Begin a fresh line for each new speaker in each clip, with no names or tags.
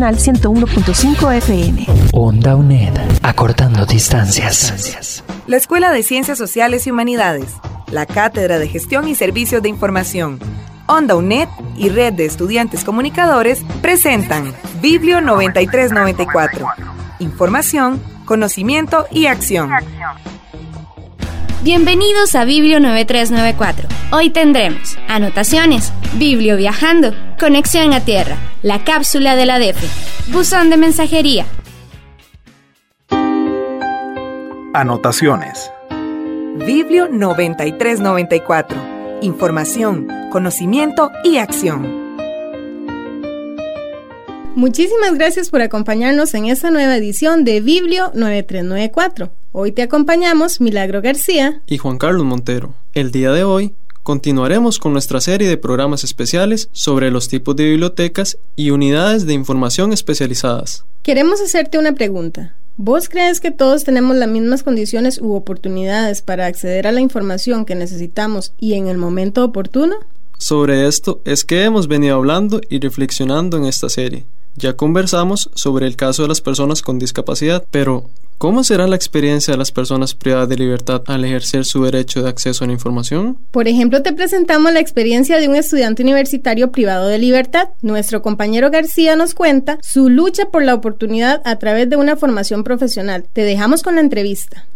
101.5 FM.
Onda UNED. Acortando distancias.
La Escuela de Ciencias Sociales y Humanidades la Cátedra de Gestión y Servicios de Información, Onda UNED y Red de Estudiantes Comunicadores presentan Biblio 9394. Información, conocimiento y acción.
Bienvenidos a Biblio 9394. Hoy tendremos anotaciones, Biblio viajando, conexión a tierra, la cápsula de la DEFE, buzón de mensajería.
Anotaciones.
Biblio 9394. Información, conocimiento y acción.
Muchísimas gracias por acompañarnos en esta nueva edición de Biblio 9394. Hoy te acompañamos Milagro García
y Juan Carlos Montero. El día de hoy continuaremos con nuestra serie de programas especiales sobre los tipos de bibliotecas y unidades de información especializadas.
Queremos hacerte una pregunta. ¿Vos crees que todos tenemos las mismas condiciones u oportunidades para acceder a la información que necesitamos y en el momento oportuno?
Sobre esto es que hemos venido hablando y reflexionando en esta serie. Ya conversamos sobre el caso de las personas con discapacidad, pero ¿Cómo será la experiencia de las personas privadas de libertad al ejercer su derecho de acceso a la información?
Por ejemplo, te presentamos la experiencia de un estudiante universitario privado de libertad. Nuestro compañero García nos cuenta su lucha por la oportunidad a través de una formación profesional. Te dejamos con la entrevista.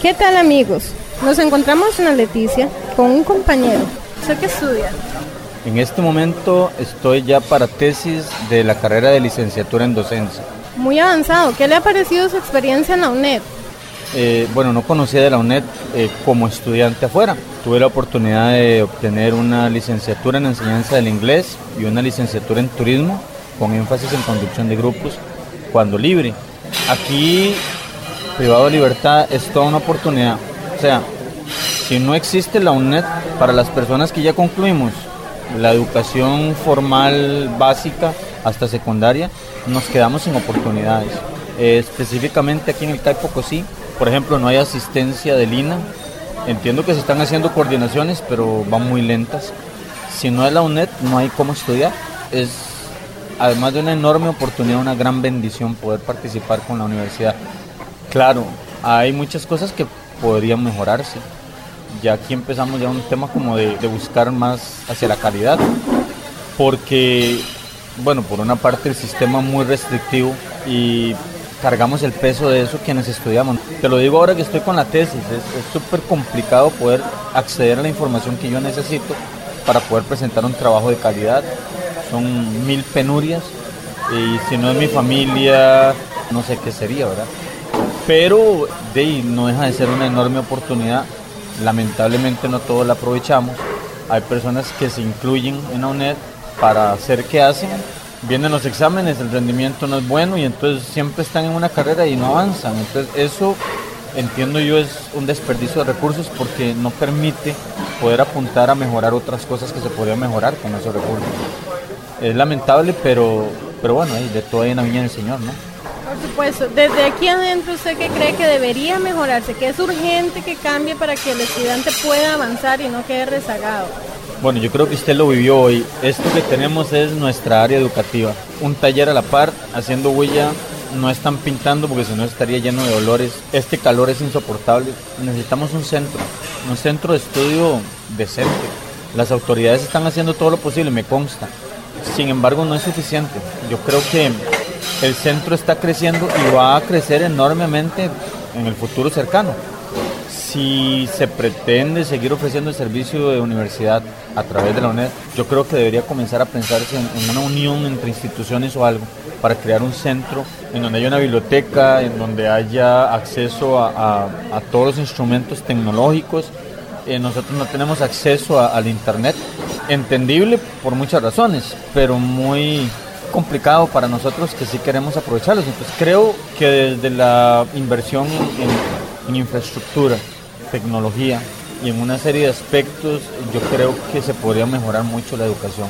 ¿Qué tal amigos? Nos encontramos en la Leticia con un compañero. ¿Sé qué estudia?
En este momento estoy ya para tesis de la carrera de licenciatura en docencia
muy avanzado. ¿Qué le ha parecido su experiencia en la UNED?
Eh, bueno, no conocía de la UNED eh, como estudiante afuera. Tuve la oportunidad de obtener una licenciatura en enseñanza del inglés y una licenciatura en turismo con énfasis en conducción de grupos cuando libre. Aquí, privado de libertad, es toda una oportunidad. O sea, si no existe la UNED, para las personas que ya concluimos la educación formal básica hasta secundaria, nos quedamos sin oportunidades. Eh, específicamente aquí en el CAI Pocosí, por ejemplo, no hay asistencia de Lina. Entiendo que se están haciendo coordinaciones, pero van muy lentas. Si no es la UNED, no hay cómo estudiar. Es, además de una enorme oportunidad, una gran bendición poder participar con la universidad. Claro, hay muchas cosas que podrían mejorarse. Ya aquí empezamos ya un tema como de, de buscar más hacia la calidad, porque bueno, por una parte el sistema muy restrictivo y cargamos el peso de eso quienes estudiamos. Te lo digo ahora que estoy con la tesis, es súper complicado poder acceder a la información que yo necesito para poder presentar un trabajo de calidad. Son mil penurias y si no es mi familia, no sé qué sería, ¿verdad? Pero de no deja de ser una enorme oportunidad. Lamentablemente no todos la aprovechamos. Hay personas que se incluyen en la UNED para hacer qué hacen. Vienen los exámenes, el rendimiento no es bueno y entonces siempre están en una carrera y no avanzan. Entonces eso entiendo yo es un desperdicio de recursos porque no permite poder apuntar a mejorar otras cosas que se podrían mejorar con esos recursos. Es lamentable, pero, pero bueno, de todo hay en la viña del Señor, ¿no?
Por supuesto, desde aquí adentro, ¿usted qué cree que debería mejorarse? ¿Que es urgente que cambie para que el estudiante pueda avanzar y no quede rezagado?
Bueno, yo creo que usted lo vivió hoy. Esto que tenemos es nuestra área educativa. Un taller a la par, haciendo huella. No están pintando porque si no estaría lleno de olores. Este calor es insoportable. Necesitamos un centro, un centro de estudio decente. Las autoridades están haciendo todo lo posible, me consta. Sin embargo, no es suficiente. Yo creo que el centro está creciendo y va a crecer enormemente en el futuro cercano si se pretende seguir ofreciendo el servicio de universidad a través de la UNED, yo creo que debería comenzar a pensarse en, una unión entre instituciones o algo para crear un centro en donde haya una biblioteca, en donde haya acceso a, todos los instrumentos tecnológicos. Eh, nosotros no tenemos acceso al Internet, entendible por muchas razones, pero muy complicado para nosotros que sí queremos aprovecharlos. Entonces creo que desde la inversión en, infraestructura, tecnología y en una serie de aspectos, yo creo que se podría mejorar mucho la educación.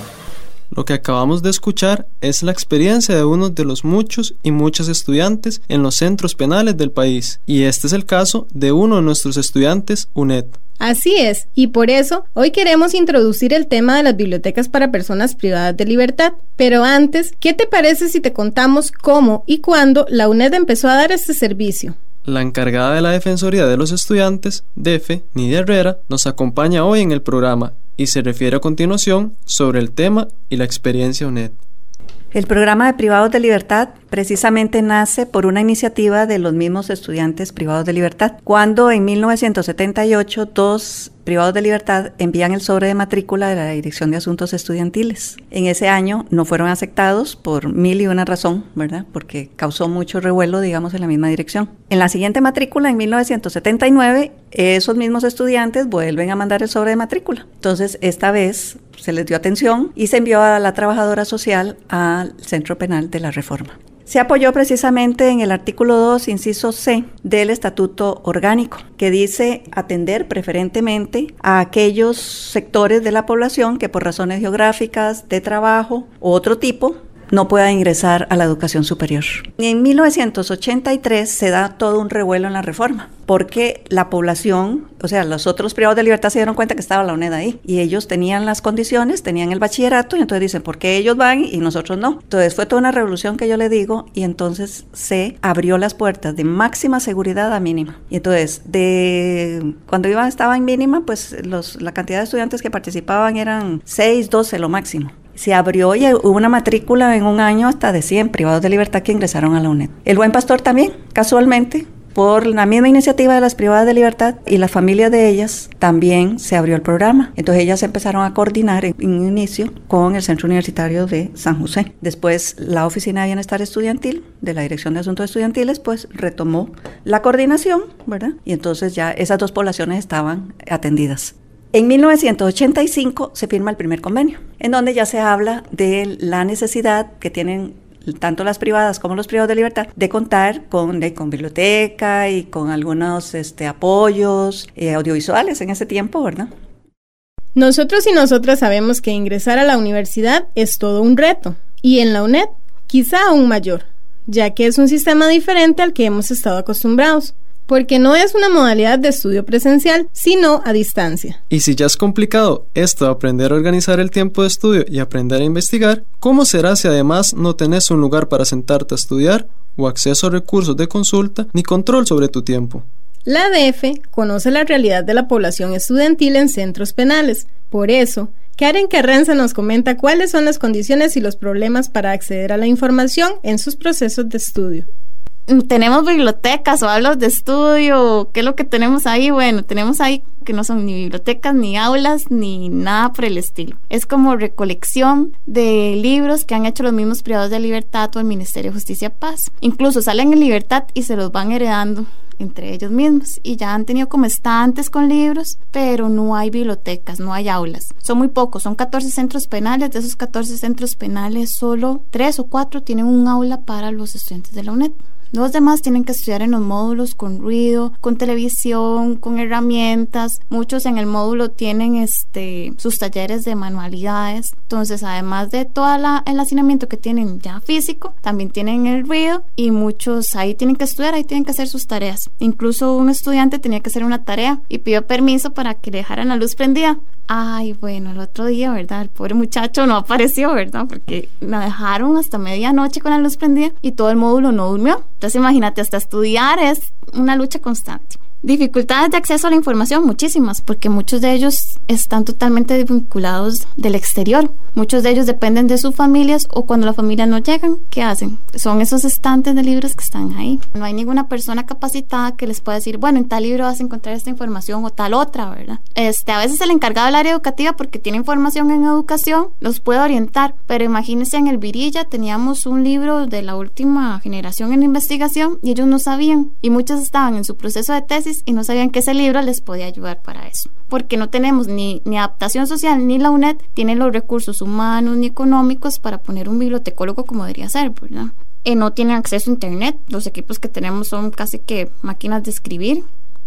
Lo que acabamos de escuchar es la experiencia de uno de los muchos y muchas estudiantes en los centros penales del país, y este es el caso de uno de nuestros estudiantes, UNED.
Así es, y por eso hoy queremos introducir el tema de las bibliotecas para personas privadas de libertad. Pero antes, ¿qué te parece si te contamos cómo y cuándo la UNED empezó a dar este servicio?
La encargada de la Defensoría de los Estudiantes, DEFE, Nidia Herrera, nos acompaña hoy en el programa y se refiere a continuación sobre el tema y la experiencia UNED.
El programa de privados de libertad precisamente nace por una iniciativa de los mismos estudiantes privados de libertad, cuando en 1978 dos privados de libertad envían el sobre de matrícula de la Dirección de Asuntos Estudiantiles. En ese año no fueron aceptados por mil y una razón, ¿verdad? Porque causó mucho revuelo, digamos, en la misma dirección. En la siguiente matrícula, en 1979, esos mismos estudiantes vuelven a mandar el sobre de matrícula. Entonces, esta vez se les dio atención y se envió a la trabajadora social al Centro Penal de la Reforma. Se apoyó precisamente en el artículo 2, inciso C del Estatuto Orgánico, que dice atender preferentemente a aquellos sectores de la población que por razones geográficas, de trabajo u otro tipo no pueda ingresar a la educación superior. En 1983 se da todo un revuelo en la reforma, porque la población, o sea, los otros privados de libertad se dieron cuenta que estaba la UNED ahí y ellos tenían las condiciones, tenían el bachillerato y entonces dicen, ¿por qué ellos van y nosotros no? Entonces fue toda una revolución que yo le digo y entonces se abrió las puertas de máxima seguridad a mínima. Y entonces, de cuando iba, estaba en mínima, pues la cantidad de estudiantes que participaban eran 6, 12 lo máximo se abrió y hubo una matrícula en un año hasta de 100 privados de libertad que ingresaron a la UNED. El Buen Pastor también, casualmente, por la misma iniciativa de las privadas de libertad y la familia de ellas, también se abrió el programa. Entonces ellas empezaron a coordinar en, un inicio con el Centro Universitario de San José. Después la Oficina de Bienestar Estudiantil de la Dirección de Asuntos Estudiantiles pues retomó la coordinación, ¿verdad? Y entonces ya esas dos poblaciones estaban atendidas. En 1985 se firma el primer convenio, en donde ya se habla de la necesidad que tienen tanto las privadas como los privados de libertad, de contar con, biblioteca y con algunos este, apoyos eh, audiovisuales en ese tiempo, ¿verdad?
Nosotros y nosotras sabemos que ingresar a la universidad es todo un reto, y en la UNED quizá aún mayor, ya que es un sistema diferente al que hemos estado acostumbrados porque no es una modalidad de estudio presencial, sino a distancia.
Y si ya es complicado esto de aprender a organizar el tiempo de estudio y aprender a investigar, ¿cómo será si además no tenés un lugar para sentarte a estudiar o acceso a recursos de consulta ni control sobre tu tiempo?
La ADF conoce la realidad de la población estudiantil en centros penales. Por eso, Karen Carranza nos comenta cuáles son las condiciones y los problemas para acceder a la información en sus procesos de estudio
tenemos bibliotecas o aulas de estudio, ¿qué es lo que tenemos ahí? Bueno, tenemos ahí que no son ni bibliotecas, ni aulas, ni nada por el estilo. Es como recolección de libros que han hecho los mismos privados de libertad o el Ministerio de Justicia Paz. Incluso salen en libertad y se los van heredando entre ellos mismos y ya han tenido como estantes con libros, pero no hay bibliotecas, no hay aulas. Son muy pocos, son 14 centros penales, de esos 14 centros penales solo 3 o 4 tienen un aula para los estudiantes de la UNED. Los demás tienen que estudiar en los módulos con ruido, con televisión, con herramientas. Muchos en el módulo tienen este sus talleres de manualidades. Entonces, además de todo el hacinamiento que tienen ya físico, también tienen el ruido y muchos ahí tienen que estudiar, ahí tienen que hacer sus tareas. Incluso un estudiante tenía que hacer una tarea y pidió permiso para que le dejaran la luz prendida. Ay, bueno, el otro día, ¿verdad? El pobre muchacho no apareció, ¿verdad? Porque me dejaron hasta medianoche con la luz prendida y todo el módulo no durmió. Entonces imagínate, hasta estudiar es una lucha constante. Dificultades de acceso a la información, muchísimas, porque muchos de ellos están totalmente vinculados del exterior. Muchos de ellos dependen de sus familias o cuando las familias no llegan, ¿qué hacen? Son esos estantes de libros que están ahí. No hay ninguna persona capacitada que les pueda decir, bueno, en tal libro vas a encontrar esta información o tal otra, ¿verdad? Este, a veces el encargado del área educativa, porque tiene información en educación, los puede orientar, pero imagínense en el Virilla teníamos un libro de la última generación en investigación y ellos no sabían y muchos estaban en su proceso de tesis y no sabían que ese libro les podía ayudar para eso. Porque no tenemos ni, ni adaptación social ni la UNED tiene los recursos humanos ni económicos para poner un bibliotecólogo como debería ser, ¿verdad? Y no tienen acceso a internet. Los equipos que tenemos son casi que máquinas de escribir.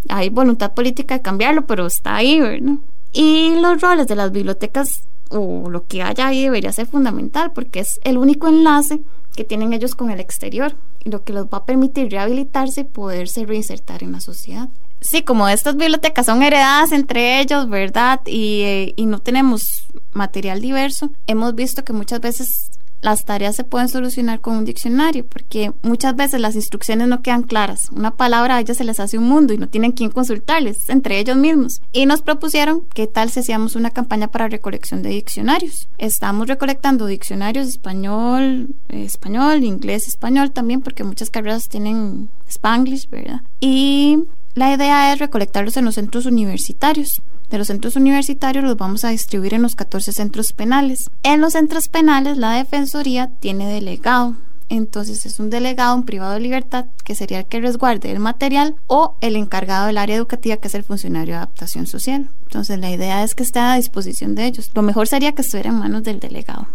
Hay voluntad política de cambiarlo, pero está ahí, ¿verdad? Y los roles de las bibliotecas o lo que haya ahí debería ser fundamental porque es el único enlace que tienen ellos con el exterior lo que les va a permitir rehabilitarse y poderse reinsertar en la sociedad. Sí, como estas bibliotecas son heredadas entre ellos, ¿verdad? Y, eh, y no tenemos material diverso, hemos visto que muchas veces las tareas se pueden solucionar con un diccionario, porque muchas veces las instrucciones no quedan claras. Una palabra a ellos se les hace un mundo y no tienen quien consultarles, entre ellos mismos. Y nos propusieron qué tal si hacíamos una campaña para recolección de diccionarios. Estamos recolectando diccionarios español, eh, español, inglés, español también, porque muchas carreras tienen spanglish, ¿verdad? Y la idea es recolectarlos en los centros universitarios de los centros universitarios los vamos a distribuir en los 14 centros penales. En los centros penales la Defensoría tiene delegado. Entonces es un delegado, un privado de libertad, que sería el que resguarde el material o el encargado del área educativa, que es el funcionario de adaptación social. Entonces la idea es que esté a disposición de ellos. Lo mejor sería que estuviera en manos del delegado.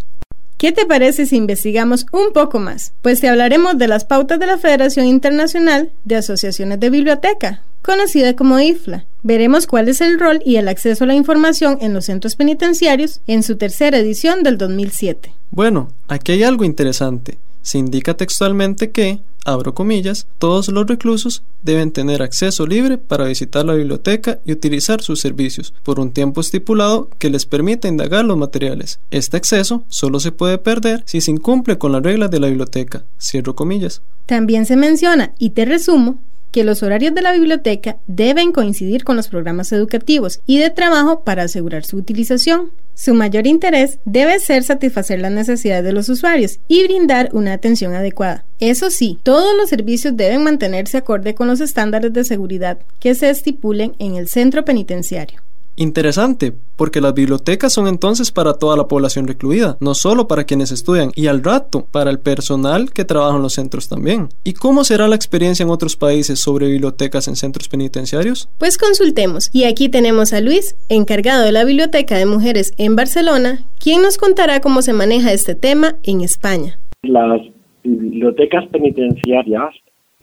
¿Qué te parece si investigamos un poco más? Pues te hablaremos de las pautas de la Federación Internacional de Asociaciones de Biblioteca, conocida como IFLA. Veremos cuál es el rol y el acceso a la información en los centros penitenciarios en su tercera edición del 2007.
Bueno, aquí hay algo interesante. Se indica textualmente que, abro comillas, todos los reclusos deben tener acceso libre para visitar la biblioteca y utilizar sus servicios por un tiempo estipulado que les permita indagar los materiales. Este acceso solo se puede perder si se incumple con las reglas de la biblioteca. Cierro comillas.
También se menciona, y te resumo, que los horarios de la biblioteca deben coincidir con los programas educativos y de trabajo para asegurar su utilización. Su mayor interés debe ser satisfacer las necesidades de los usuarios y brindar una atención adecuada. Eso sí, todos los servicios deben mantenerse acorde con los estándares de seguridad que se estipulen en el centro penitenciario.
Interesante, porque las bibliotecas son entonces para toda la población recluida, no solo para quienes estudian, y al rato para el personal que trabaja en los centros también. ¿Y cómo será la experiencia en otros países sobre bibliotecas en centros penitenciarios?
Pues consultemos, y aquí tenemos a Luis, encargado de la Biblioteca de Mujeres en Barcelona, quien nos contará cómo se maneja este tema en España.
Las bibliotecas penitenciarias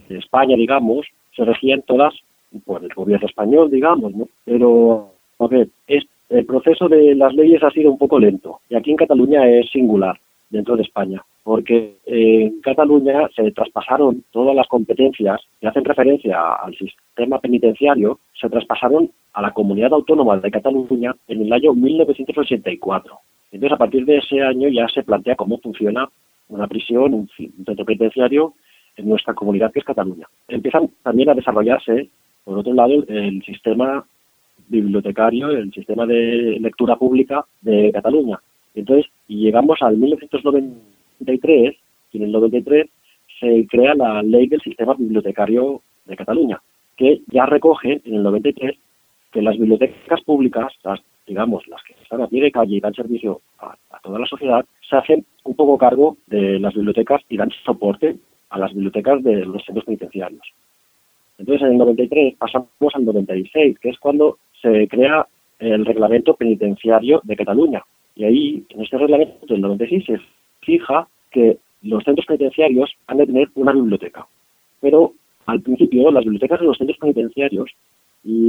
de España, digamos, se regían todas por el gobierno español, digamos, ¿no? Pero a ver, el proceso de las leyes ha sido un poco lento y aquí en Cataluña es singular dentro de España, porque en Cataluña se traspasaron todas las competencias que hacen referencia al sistema penitenciario, se traspasaron a la comunidad autónoma de Cataluña en el año 1984. Entonces, a partir de ese año ya se plantea cómo funciona una prisión, un centro penitenciario en nuestra comunidad que es Cataluña. Empiezan también a desarrollarse, por otro lado, el sistema bibliotecario el sistema de lectura pública de Cataluña. Entonces, llegamos al 1993, y en el 93 se crea la ley del sistema bibliotecario de Cataluña, que ya recoge en el 93 que las bibliotecas públicas, digamos, las que están a pie de calle y dan servicio a toda la sociedad, se hacen un poco cargo de las bibliotecas y dan soporte a las bibliotecas de los centros penitenciarios. Entonces, en el 93 pasamos al 96, que es cuando se crea el reglamento penitenciario de Cataluña. Y ahí, en este reglamento del 96, se fija que los centros penitenciarios han de tener una biblioteca. Pero al principio, las bibliotecas de los centros penitenciarios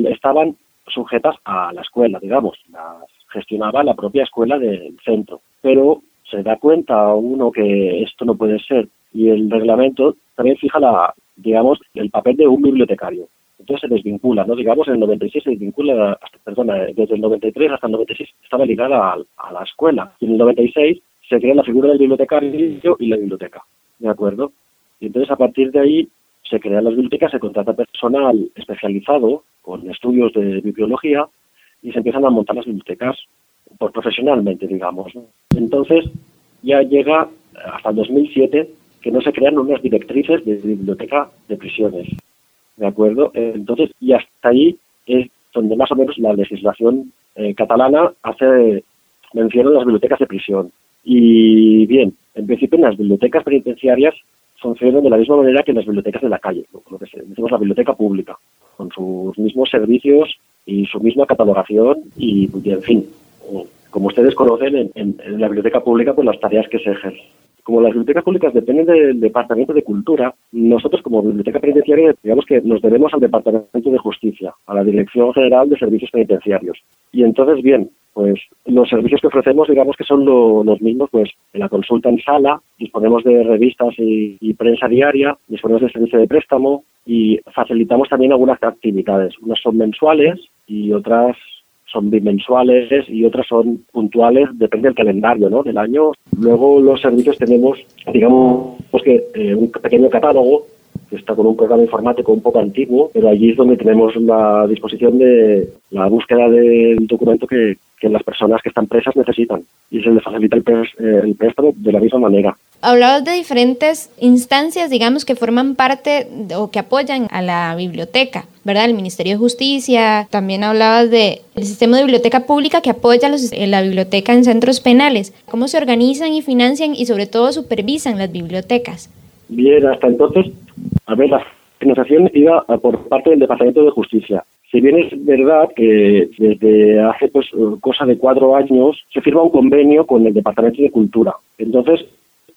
estaban sujetas a la escuela, digamos, las gestionaba la propia escuela del centro. Pero se da cuenta uno que esto no puede ser y el reglamento también fija la, digamos, el papel de un bibliotecario entonces se desvincula, ¿no? Digamos, en el 96 se desvincula, perdona, desde el 93 hasta el 96 estaba ligada a, la escuela. Y en el 96 se crea la figura del bibliotecario y la biblioteca, ¿de acuerdo? Y entonces a partir de ahí se crean las bibliotecas, se contrata personal especializado con estudios de bibliología y se empiezan a montar las bibliotecas por profesionalmente, digamos. Entonces ya llega hasta el 2007 que no se crean unas directrices de biblioteca de prisiones. ¿De acuerdo? Entonces, y hasta ahí es donde más o menos la legislación eh, catalana hace mención a las bibliotecas de prisión. Y bien, en principio las bibliotecas penitenciarias funcionan de la misma manera que las bibliotecas de la calle, lo que decimos la biblioteca pública. con sus mismos servicios y su misma catalogación y, en fin, como ustedes conocen, en, en, la biblioteca pública, pues las tareas que se ejercen. Como las bibliotecas públicas dependen del Departamento de Cultura, nosotros como Biblioteca Penitenciaria, digamos que nos debemos al Departamento de Justicia, a la Dirección General de Servicios Penitenciarios. Y entonces, bien, pues los servicios que ofrecemos, digamos que son los mismos, pues en la consulta en sala, disponemos de revistas y, y, prensa diaria, disponemos de servicio de préstamo y facilitamos también algunas actividades. Unas son mensuales y otras son bimensuales y otras son puntuales, depende del calendario ¿no? del año. Luego los servicios tenemos, digamos, pues que eh, un pequeño catálogo que está con un programa informático un poco antiguo, pero allí es donde tenemos la disposición de la búsqueda del documento que, que las personas que están presas necesitan y se les facilita el, eh, el préstamo de la misma manera.
Hablabas de diferentes instancias, digamos, que forman parte o que apoyan a la biblioteca, ¿verdad? El Ministerio de Justicia, también hablabas del sistema de biblioteca pública que apoya los, la biblioteca en centros penales. ¿Cómo se organizan y financian y sobre todo supervisan las bibliotecas?
Bien, hasta entonces, a ver, la financiación iba por parte del Departamento de Justicia. Si bien es verdad que desde hace pues cosa de cuatro años se firma un convenio con el Departamento de Cultura. Entonces,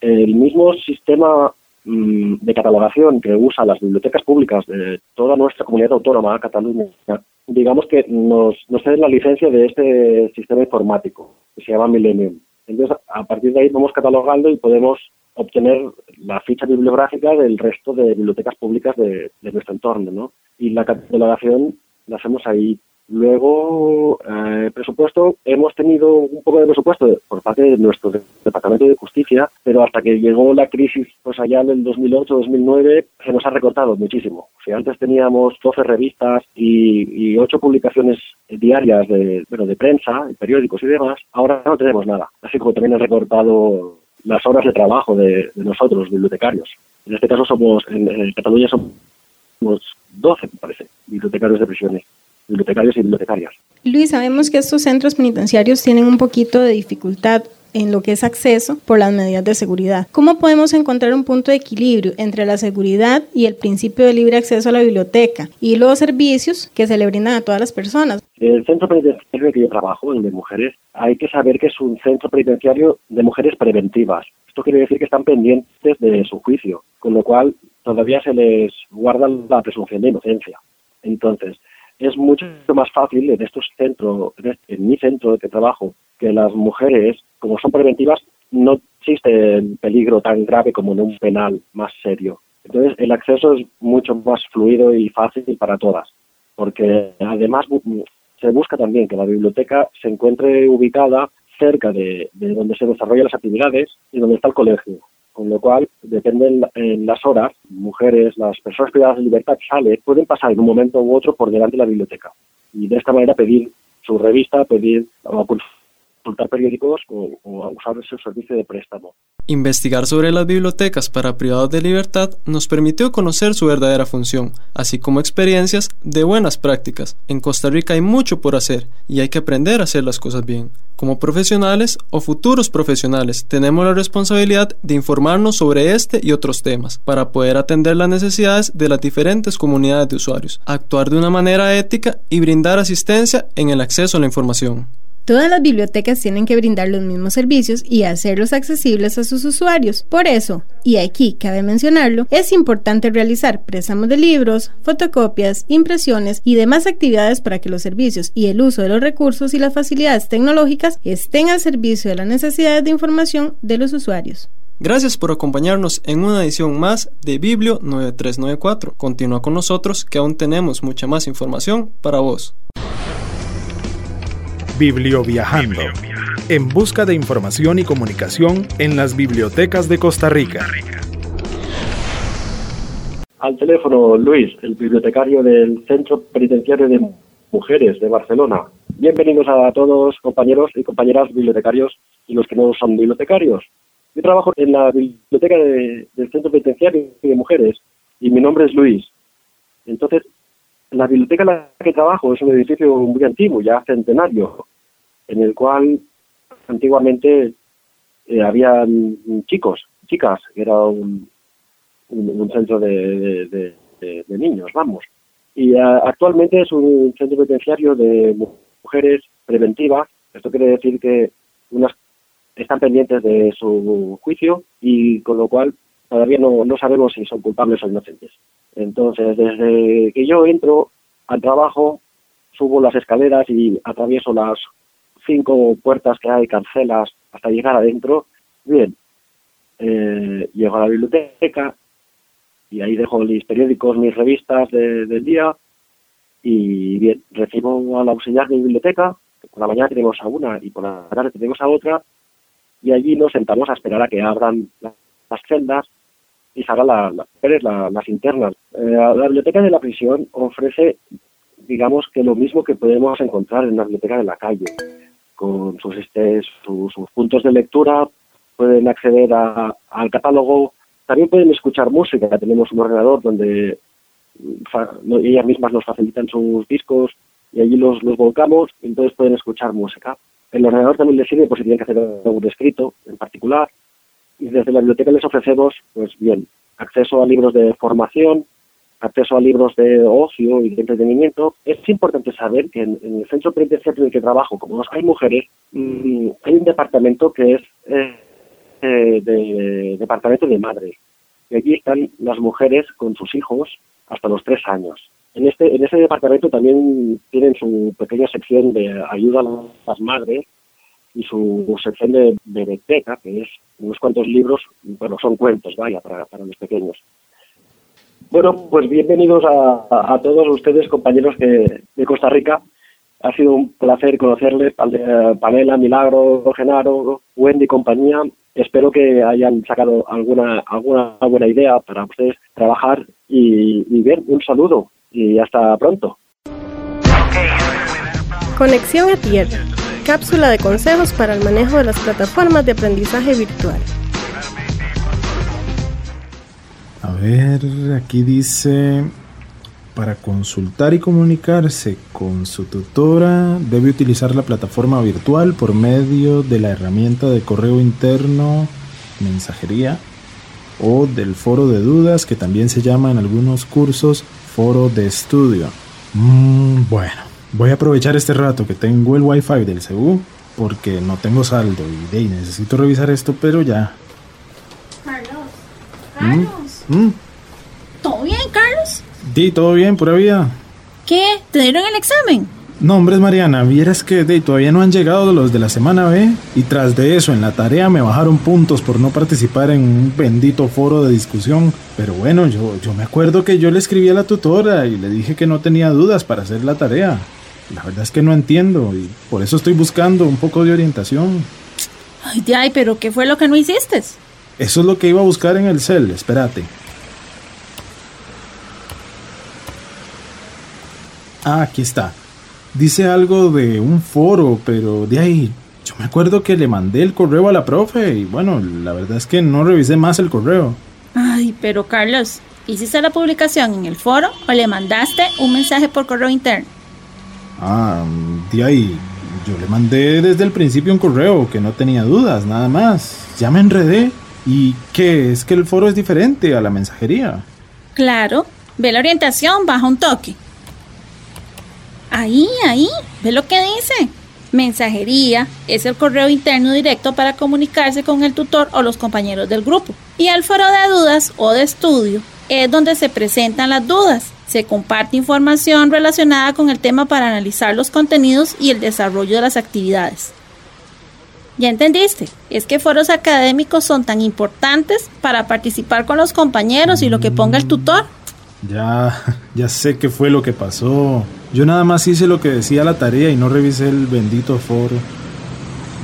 el mismo sistema mm, de catalogación que usa las bibliotecas públicas de toda nuestra comunidad autónoma, Cataluña, digamos que nos, nos la licencia de este sistema informático, que se llama Millennium. Entonces, a partir de ahí vamos catalogando y podemos obtener la ficha bibliográfica del resto de bibliotecas públicas de, nuestro entorno, ¿no? Y la catalogación la hacemos ahí. Luego, eh, presupuesto, hemos tenido un poco de presupuesto por parte de nuestro Departamento de Justicia, pero hasta que llegó la crisis, pues allá en el 2008-2009, se nos ha recortado muchísimo. O sea, antes teníamos 12 revistas y, y 8 publicaciones diarias de, bueno, de prensa, periódicos y demás, ahora no tenemos nada. Así como también han recortado las horas de trabajo de, nosotros, bibliotecarios. En este caso somos, en, Cataluña somos 12, me parece, bibliotecarios de prisiones, bibliotecarios y bibliotecarias.
Luis, sabemos que estos centros penitenciarios tienen un poquito de dificultad en lo que es acceso por las medidas de seguridad. ¿Cómo podemos encontrar un punto de equilibrio entre la seguridad y el principio de libre acceso a la biblioteca y los servicios que se le brindan a todas las personas?
El centro penitenciario que yo trabajo, el de mujeres, hay que saber que es un centro penitenciario de mujeres preventivas. Esto quiere decir que están pendientes de su juicio, con lo cual todavía se les guarda la presunción de inocencia. Entonces, es mucho más fácil en estos centros, en mi centro de trabajo, que las mujeres, como son preventivas, no existe peligro tan grave como en un penal más serio. Entonces, el acceso es mucho más fluido y fácil para todas, porque además se busca también que la biblioteca se encuentre ubicada cerca de, donde se desarrollan las actividades y donde está el colegio. Con lo cual, dependen en las horas, mujeres, las personas privadas de libertad que salen, pueden pasar en un momento u otro por delante de la biblioteca. Y de esta manera pedir su revista, pedir o consultar periódicos o, o usar ese servicio de préstamo.
Investigar sobre las bibliotecas para privados de libertad nos permitió conocer su verdadera función, así como experiencias de buenas prácticas. En Costa Rica hay mucho por hacer y hay que aprender a hacer las cosas bien. Como profesionales o futuros profesionales tenemos la responsabilidad de informarnos sobre este y otros temas para poder atender las necesidades de las diferentes comunidades de usuarios, actuar de una manera ética y brindar asistencia en el acceso a la información.
Todas las bibliotecas tienen que brindar los mismos servicios y hacerlos accesibles a sus usuarios. Por eso, y aquí cabe mencionarlo, es importante realizar préstamos de libros, fotocopias, impresiones y demás actividades para que los servicios y el uso de los recursos y las facilidades tecnológicas estén al servicio de las necesidades de información de los usuarios.
Gracias por acompañarnos en una edición más de Biblio 9394. Continúa con nosotros que aún tenemos mucha más información para vos.
Biblioviajando. En busca de información y comunicación en las bibliotecas de Costa Rica.
Al teléfono, Luis, el bibliotecario del Centro Penitenciario de Mujeres de Barcelona. Bienvenidos a todos, compañeros y compañeras bibliotecarios y los que no son bibliotecarios. Yo trabajo en la biblioteca del Centro Penitenciario de Mujeres y mi nombre es Luis. Entonces, la biblioteca en la que trabajo es un edificio muy antiguo, ya centenario, en el cual antiguamente eh, había chicos, chicas, era un, centro de, niños, vamos. Y actualmente es un centro penitenciario de mujeres preventiva. Esto quiere decir que unas están pendientes de su juicio y con lo cual todavía no, no sabemos si son culpables o inocentes. Entonces, desde que yo entro al trabajo, subo las escaleras y atravieso las cinco puertas que hay, cancelas, hasta llegar adentro. Bien, eh, llego a la biblioteca y ahí dejo mis periódicos, mis revistas del día y bien, recibo al auxiliar de biblioteca, por la mañana tenemos a una y por la tarde tenemos a otra y allí nos sentamos a esperar a que abran las celdas y salgan la, las internas. Eh, la biblioteca de la prisión ofrece, digamos, que lo mismo que podemos encontrar en la biblioteca de la calle, con sus, sus, puntos de lectura, pueden acceder al catálogo, también pueden escuchar música, tenemos un ordenador donde ellas mismas nos facilitan sus discos y allí los, los volcamos, entonces pueden escuchar música. El ordenador también les sirve por si tienen que hacer un escrito en particular. Y desde la biblioteca les ofrecemos, pues bien, acceso a libros de formación, acceso a libros de ocio y de entretenimiento. Es importante saber que en, el centro penitenciario en el que trabajo, como hay mujeres, mm, hay un departamento que es eh, eh, de, departamento de madres. Y aquí están las mujeres con sus hijos hasta los tres años. En este, en ese departamento también tienen su pequeña sección de ayuda a las madres y su sección de biblioteca, que es unos cuantos libros, bueno, son cuentos, vaya, para, los pequeños. Bueno, pues bienvenidos a, todos ustedes, compañeros de Costa Rica. Ha sido un placer conocerles, Panela, Milagro, Genaro, Wendy y compañía. Espero que hayan sacado alguna, alguna buena idea para ustedes trabajar y, y bien, un saludo y hasta pronto.
Conexión a Tierra, cápsula de consejos para el manejo de las plataformas de aprendizaje virtual.
A ver, aquí dice, para consultar y comunicarse con su tutora debe utilizar la plataforma virtual por medio de la herramienta de correo interno, mensajería o del foro de dudas que también se llama en algunos cursos foro de estudio. Mm, bueno, voy a aprovechar este rato que tengo el wifi del CU porque no tengo saldo y de necesito revisar esto, pero ya.
Carlos, Carlos.
Mm, mm.
¿Todo bien, Carlos?
Sí, todo bien, pura vida.
¿Qué? ¿Te dieron el examen?
No, hombre, Mariana, vieras que de, todavía no han llegado los de la semana B y tras de eso en la tarea me bajaron puntos por no participar en un bendito foro de discusión. Pero bueno, yo, yo me acuerdo que yo le escribí a la tutora y le dije que no tenía dudas para hacer la tarea. La verdad es que no entiendo y por eso estoy buscando un poco de orientación.
Ay, ay, pero ¿qué fue lo que no hiciste?
Eso es lo que iba a buscar en el cel, espérate. Ah, aquí está. Dice algo de un foro, pero de ahí yo me acuerdo que le mandé el correo a la profe y bueno, la verdad es que no revisé más el correo.
Ay, pero Carlos, ¿hiciste la publicación en el foro o le mandaste un mensaje por correo interno?
Ah, de ahí yo le mandé desde el principio un correo que no tenía dudas, nada más. Ya me enredé. ¿Y qué? ¿Es que el foro es diferente a la mensajería?
Claro, ve la orientación, baja un toque. Ahí, ahí, ve lo que dice. Mensajería es el correo interno directo para comunicarse con el tutor o los compañeros del grupo. Y el foro de dudas o de estudio es donde se presentan las dudas. Se comparte información relacionada con el tema para analizar los contenidos y el desarrollo de las actividades. ¿Ya entendiste? Es que foros académicos son tan importantes para participar con los compañeros y lo que ponga el tutor.
Ya, ya sé qué fue lo que pasó. Yo nada más hice lo que decía la tarea y no revisé el bendito foro.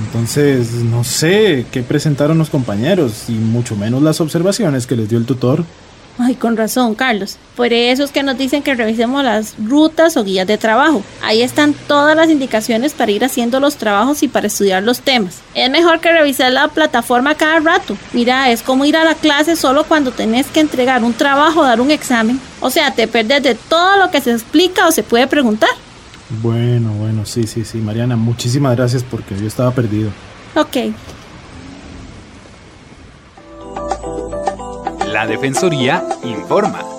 Entonces, no sé qué presentaron los compañeros y mucho menos las observaciones que les dio el tutor.
Ay, con razón, Carlos. Por eso es que nos dicen que revisemos las rutas o guías de trabajo. Ahí están todas las indicaciones para ir haciendo los trabajos y para estudiar los temas. Es mejor que revisar la plataforma cada rato. Mira, es como ir a la clase solo cuando tenés que entregar un trabajo o dar un examen. O sea, te perdes de todo lo que se explica o se puede preguntar.
Bueno, bueno, sí, sí, sí. Mariana, muchísimas gracias porque yo estaba perdido.
Ok.
La Defensoría informa.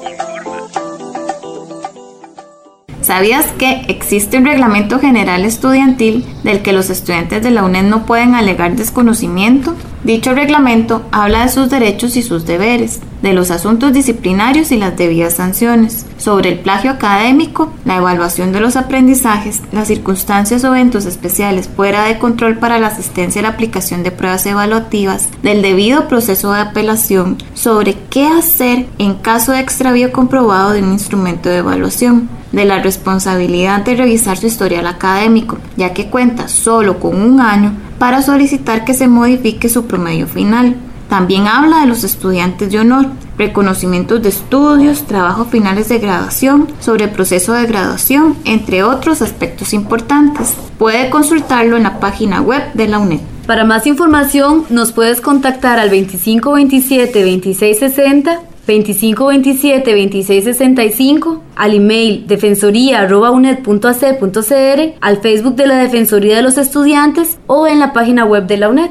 ¿Sabías que existe un reglamento general estudiantil del que los estudiantes de la UNED no pueden alegar desconocimiento? Dicho reglamento habla de sus derechos y sus deberes, de los asuntos disciplinarios y las debidas sanciones, sobre el plagio académico, la evaluación de los aprendizajes, las circunstancias o eventos especiales fuera de control para la asistencia a la aplicación de pruebas evaluativas, del debido proceso de apelación, sobre qué hacer en caso de extravío comprobado de un instrumento de evaluación de la responsabilidad de revisar su historial académico, ya que cuenta solo con un año para solicitar que se modifique su promedio final. También habla de los estudiantes de honor, reconocimientos de estudios, trabajos finales de graduación, sobre el proceso de graduación, entre otros aspectos importantes. Puede consultarlo en la página web de la UNED.
Para más información nos puedes contactar al 2527 2660 2527-2665, al email defensoría.uned.ac.cr, al Facebook de la Defensoría de los Estudiantes o en la página web de la UNED.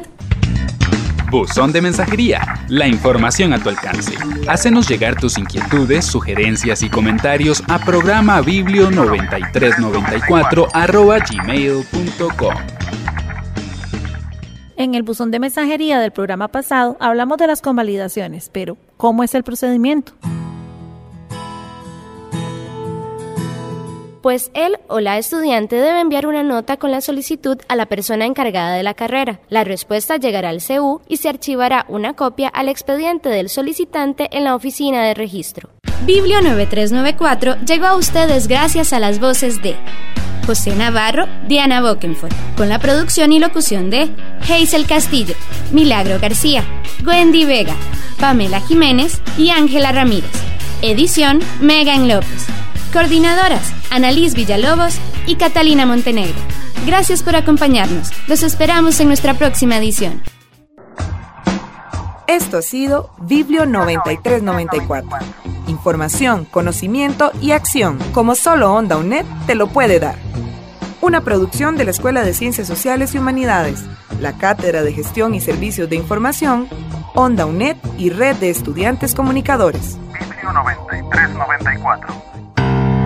Buzón de mensajería, la información a tu alcance. Hácenos llegar tus inquietudes, sugerencias y comentarios a programa biblio 9394 gmail.com.
En el buzón de mensajería del programa pasado hablamos de las convalidaciones, pero ¿cómo es el procedimiento?
Pues él o la estudiante debe enviar una nota con la solicitud a la persona encargada de la carrera. La respuesta llegará al CU y se archivará una copia al expediente del solicitante en la oficina de registro. Biblio 9394 llegó a ustedes gracias a las voces de José Navarro, Diana Bokenford, con la producción y locución de Hazel Castillo, Milagro García, Wendy Vega, Pamela Jiménez y Ángela Ramírez. Edición Megan López. Coordinadoras Annalise Villalobos y Catalina Montenegro. Gracias por acompañarnos. Los esperamos en nuestra próxima edición.
Esto ha sido Biblio 9394. Información, conocimiento y acción, como solo Onda UNED te lo puede dar. Una producción de la Escuela de Ciencias Sociales y Humanidades, la Cátedra de Gestión y Servicios de Información, Onda UNED y Red de Estudiantes Comunicadores.
Biblio 9394.